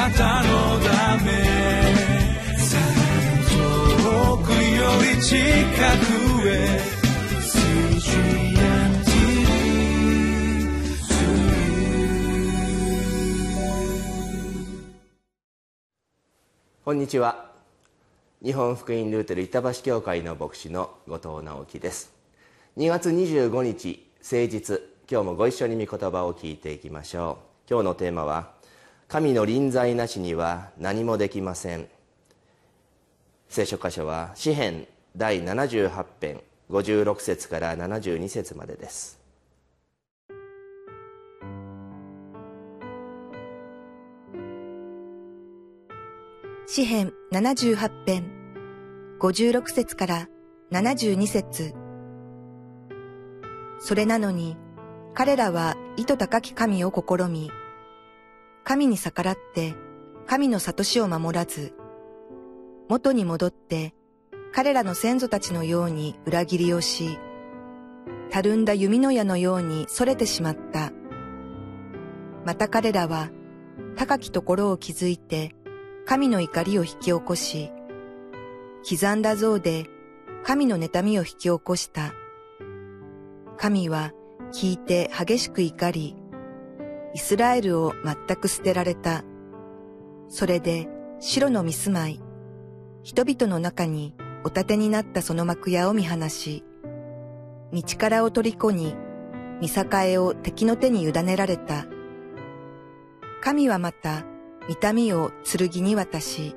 なたのため遠くより近くへこんにちは日本福音ルーテル板橋教会の牧師の後藤直樹です。2月25日誠実今日もご一緒に御言葉を聞いていきましょう。今日のテーマは神の臨在なしには何もできません。聖書箇所は詩編第78編56節から72節までです。詩編78編56節から72節。それなのに彼らは意図高き神を試み神に逆らって神の悟しを守らず元に戻って彼らの先祖たちのように裏切りをし、たるんだ弓の矢のように逸れてしまった。また彼らは高きところを築いて神の怒りを引き起こし、刻んだ像で神の妬みを引き起こした。神は聞いて激しく怒り、イスラエルを全く捨てられた。それで白の見住まい、人々の中にお立てになったその幕屋を見放し、道からを取り子に、見栄を敵の手に委ねられた。神はまた、痛みを剣に渡し、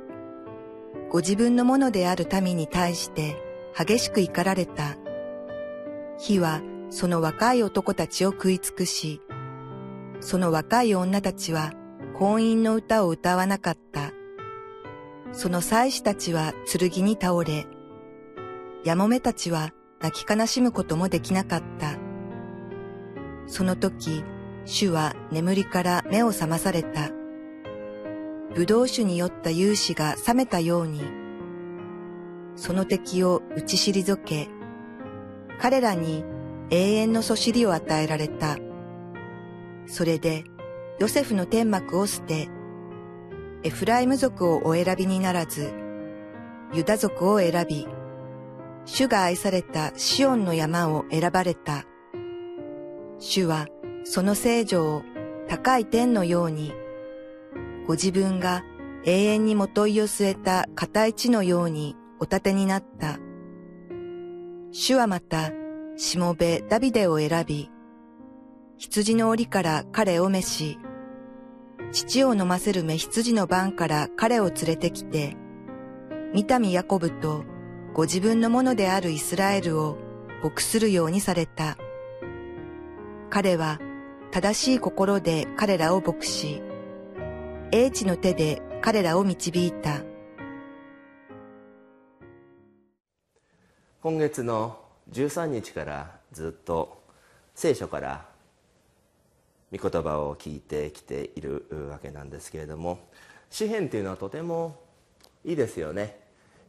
ご自分のものである民に対して激しく怒られた。火はその若い男たちを食い尽くし、その若い女たちは婚姻の歌を歌わなかった。その祭司たちは剣に倒れ、やもめたちは泣き悲しむこともできなかった。その時、主は眠りから目を覚まされた。葡萄酒に酔った勇士が覚めたように、その敵を打ち退け、彼らに永遠のそしりを与えられた。それで、ヨセフの天幕を捨て、エフライム族をお選びにならず、ユダ族を選び、主が愛されたシオンの山を選ばれた。主はその聖女を高い天のように、ご自分が永遠にもといを据えた固い地のようにお立てになった。主はまた、しもべダビデを選び、羊の檻から彼を召し、父を飲ませる目羊の番から彼を連れてきて、三民ヤコブとご自分のものであるイスラエルを牧するようにされた。彼は正しい心で彼らを牧し、英知の手で彼らを導いた。今月の13日からずっと聖書から御言葉を聞いてきているわけなんですけれども詩篇というのはとてもいいですよね、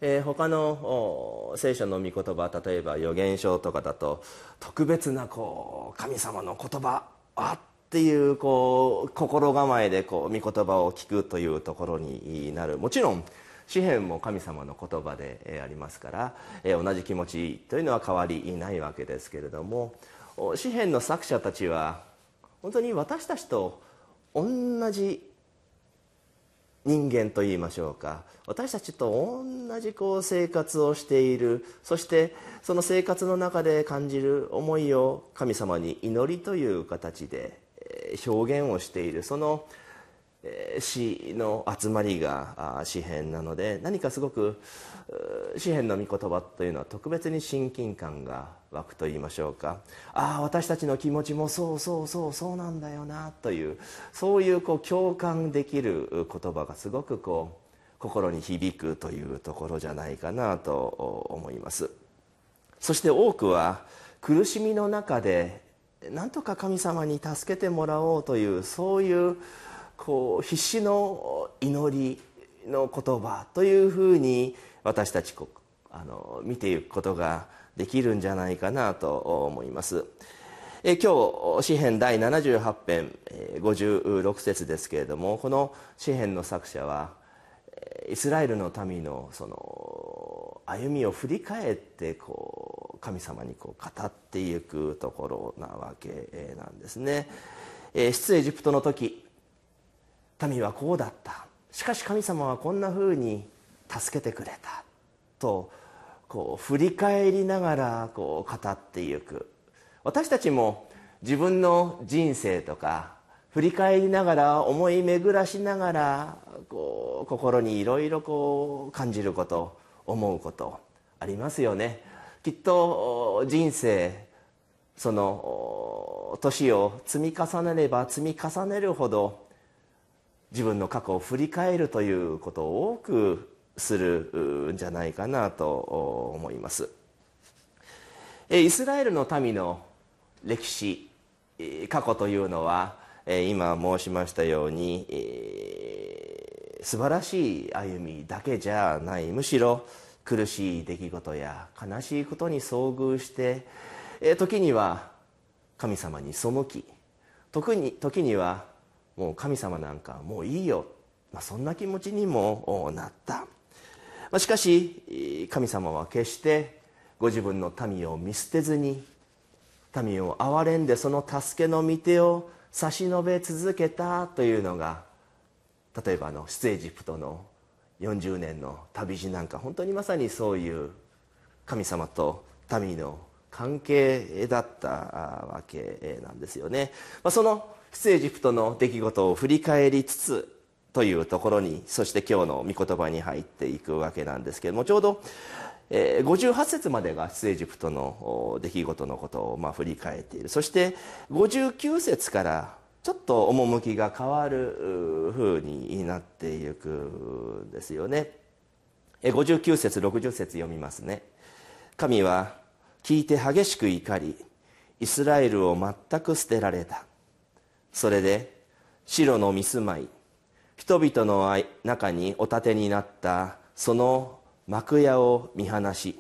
えー、他の聖書の御言葉例えば預言書とかだと特別なこう神様の言葉あっていうこう心構えでこう御言葉を聞くというところになる。もちろん詩篇も神様の言葉でありますから、えー、同じ気持ちというのは変わりないわけですけれども詩篇の作者たちは本当に私たちと同じ人間といいましょうか。私たちと同じこう生活をしている。そしてその生活の中で感じる思いを神様に祈りという形で表現をしている。その詩の集まりが詩篇なので何かすごく詩篇の御言葉というのは特別に親近感が湧くと言いましょうか。ああ私たちの気持ちもそうそうそうそうなんだよなというそういうこう共感できる言葉がすごくこう心に響くというところじゃないかなと思います。そして多くは苦しみの中でなんとか神様に助けてもらおうというそういうこう必死の祈りの言葉というふうに私たちあの見ていくことができるんじゃないかなと思いますえ今日詩編第78編56節ですけれどもこの詩編の作者はイスラエルの民のその歩みを振り返ってこう神様にこう語っていくところなわけなんですね。出エジプトの時民はこうだった。しかし神様はこんなふうに助けてくれた。とこう振り返りながらこう語っていく。私たちも自分の人生とか振り返りながら思い巡らしながらこう心にいろいろ感じること思うことありますよね。きっと人生その年を積み重ねれば積み重ねるほど自分の過去を振り返るということを多くするんじゃないかなと思います。イスラエルの民の歴史過去というのは今申しましたように素晴らしい歩みだけじゃない。むしろ苦しい出来事や悲しいことに遭遇して時には神様に背き時に時にはもう神様なんかもういいよ、まあ、そんな気持ちにもなった、ましかし神様は決してご自分の民を見捨てずに民を憐れんでその助けの御手を差し伸べ続けたというのが例えばの出エジプトの40年の旅路なんか本当にまさにそういう神様と民の関係だったわけなんですよね、まあ、その出エジプトの出来事を振り返りつつというところにそして今日の御言葉に入っていくわけなんですけれどもちょうどえー、58節までが出エジプトの出来事のことをま振り返っている。そして59節からちょっと趣が変わる風になっていくんですよね。59節60節読みますね。神は聞いて激しく怒りイスラエルを全く捨てられた。それで白の見住まい人々の中にお立てになったその幕屋を見放し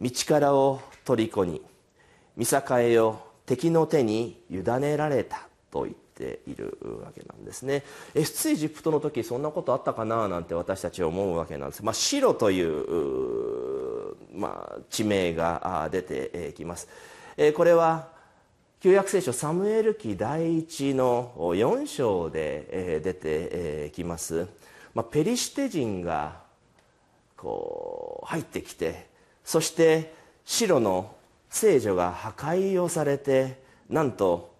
道からを虜に見境を敵の手に委ねられたと言っているわけなんですね。出エジプトの時そんなことあったかななんて私たちは思うわけなんです、まあ、白という、まあ、地名が出てきます。これは旧約聖書サムエル記第一の4章で出てきます、まあ、ペリシテ人がこう入ってきてそして白の聖女が破壊をされてなんと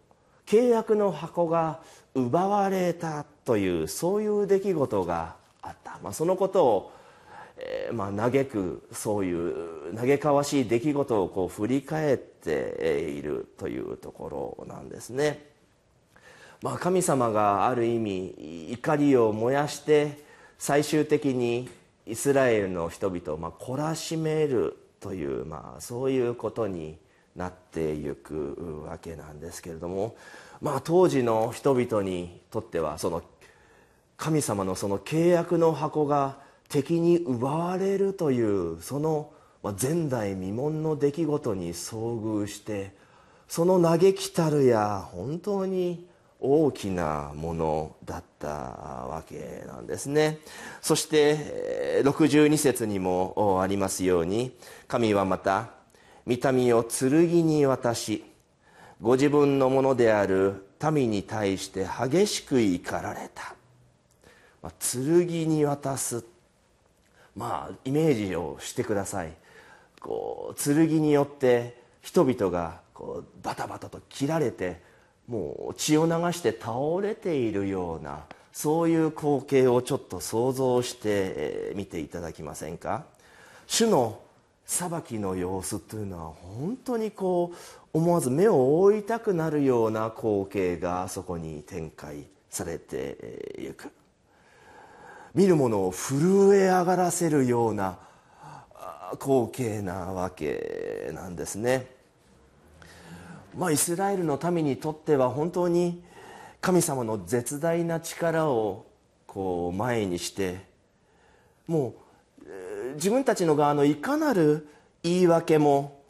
契約の箱が奪われたというそういう出来事があった、まあ、そのことを、えー、まあ、嘆くそういう嘆かわしい出来事をこう振り返ってっているというところなんですね。まあ、神様がある意味怒りを燃やして最終的にイスラエルの人々をま懲らしめるという、まあ、そういうことになっていくわけなんですけれども、まあ、当時の人々にとってはその神様のその契約の箱が敵に奪われるというその前代未聞の出来事に遭遇してその嘆きたるや本当に大きなものだったわけなんですね。そして62節にもありますように神はまた御民を剣に渡しご自分のものである民に対して激しく怒られた、まあ、剣に渡す。まあイメージをしてください。こう剣によって人々がこうバタバタと切られてもう血を流して倒れているようなそういう光景をちょっと想像してみていただきませんか？主の裁きの様子というのは本当にこう思わず目を覆いたくなるような光景がそこに展開されていく。見る者を震え上がらせるような光景なわけなんですね。まあ、イスラエルの民にとっては本当に神様の絶大な力をこう前にしてもう自分たちの側のいかなる言い訳も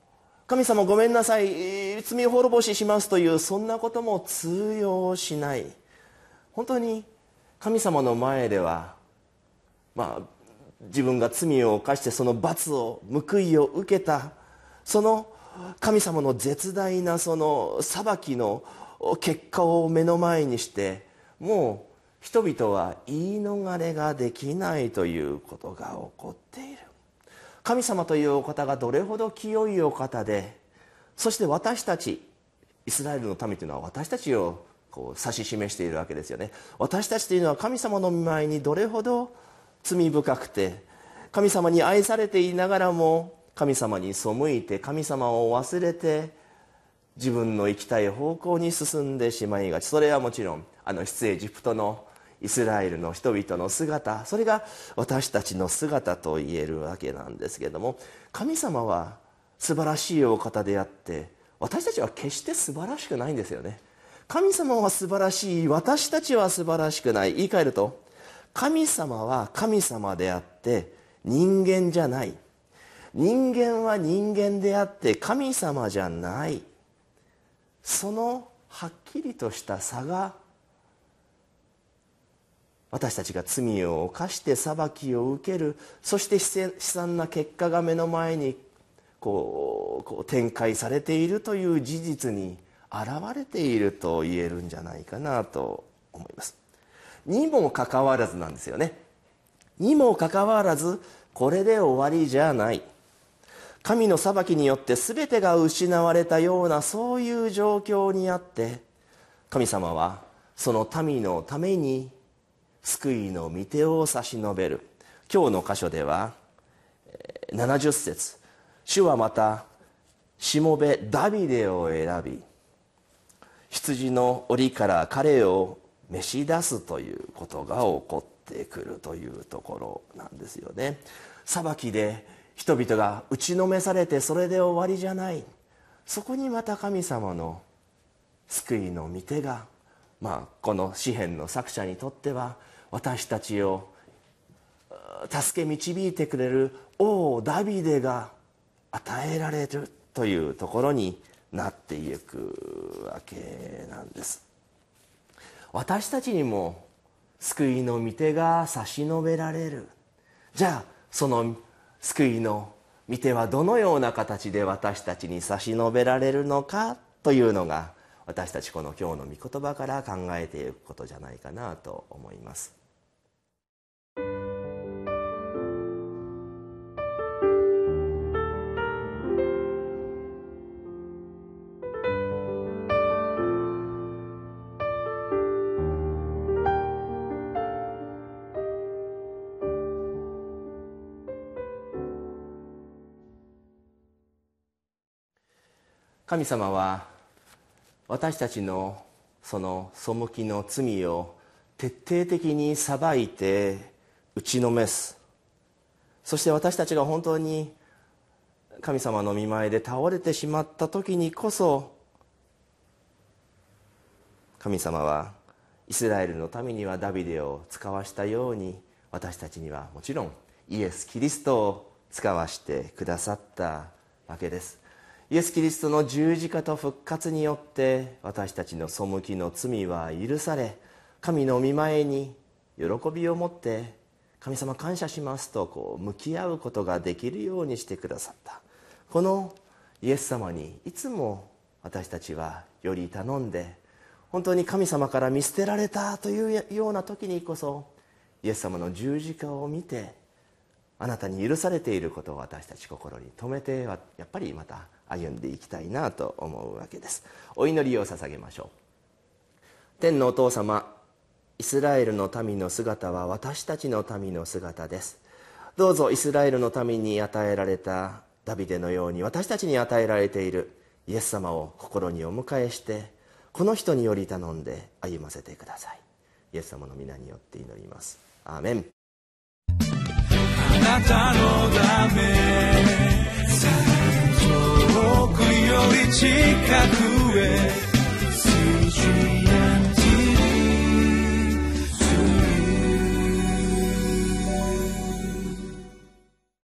神様ごめんなさい罪滅ぼししますというそんなことも通用しない。本当に神様の前ではまあ自分が罪を犯してその罰を報いを受けたその神様の絶大なその裁きの結果を目の前にしてもう人々は言い逃れができないということが起こっている。神様というお方がどれほど清いお方でそして私たちイスラエルの民というのは私たちをこう指し示しているわけですよね。私たちというのは神様の見舞いにどれほど罪深くて神様に愛されていながらも神様に背いて神様を忘れて自分の行きたい方向に進んでしまいがち。それはもちろんあの出エジプトのイスラエルの人々の姿それが私たちの姿と言えるわけなんですけれども神様は素晴らしいお方であって私たちは決して素晴らしくないんですよね。神様は素晴らしい私たちは素晴らしくない。言い換えると神様は神様であって人間じゃない。人間は人間であって神様じゃない。そのはっきりとした差が私たちが罪を犯して裁きを受ける。そして悲惨な結果が目の前にこうこう展開されているという事実に現れていると言えるんじゃないかなと思います。にもかかわらずなんですよね。にもかかわらずこれで終わりじゃない。神の裁きによって全てが失われたようなそういう状況にあって神様はその民のために救いの御手を差し伸べる。今日の箇所では70節。主はまたしもべダビデを選び羊の檻から彼を召し出すということが起こってくるというところなんですよね。裁きで人々が打ちのめされてそれで終わりじゃない。そこにまた神様の救いの御手が、まあ、この詩篇の作者にとっては私たちを助け導いてくれる王ダビデが与えられるというところになっていくわけなんです。私たちにも救いの御手が差し伸べられる。じゃあその救いの御手はどのような形で私たちに差し伸べられるのかというのが私たちこの今日の御言葉から考えていくことじゃないかなと思います。神様は私たちのその背きの罪を徹底的に裁いて打ちのめす。そして私たちが本当に神様の見舞いで倒れてしまった時にこそ神様はイスラエルのためにはダビデを使わしたように私たちにはもちろんイエス・キリストを使わしてくださったわけです。イエス・キリストの十字架と復活によって私たちの背きの罪は許され神の御前に喜びを持って神様感謝しますとこう向き合うことができるようにしてくださった。このイエス様にいつも私たちはより頼んで本当に神様から見捨てられたというような時にこそイエス様の十字架を見てあなたに許されていることを私たち心に留めてやっぱりまた歩んでいきたいなと思うわけです。お祈りを捧げましょう。天のお父様イスラエルの民の姿は私たちの民の姿です。どうぞイスラエルの民に与えられたダビデのように私たちに与えられているイエス様を心にお迎えしてこの人により頼んで歩ませてください。イエス様の皆によって祈ります。アーメン。なたのため 요리 치카구에. 스위한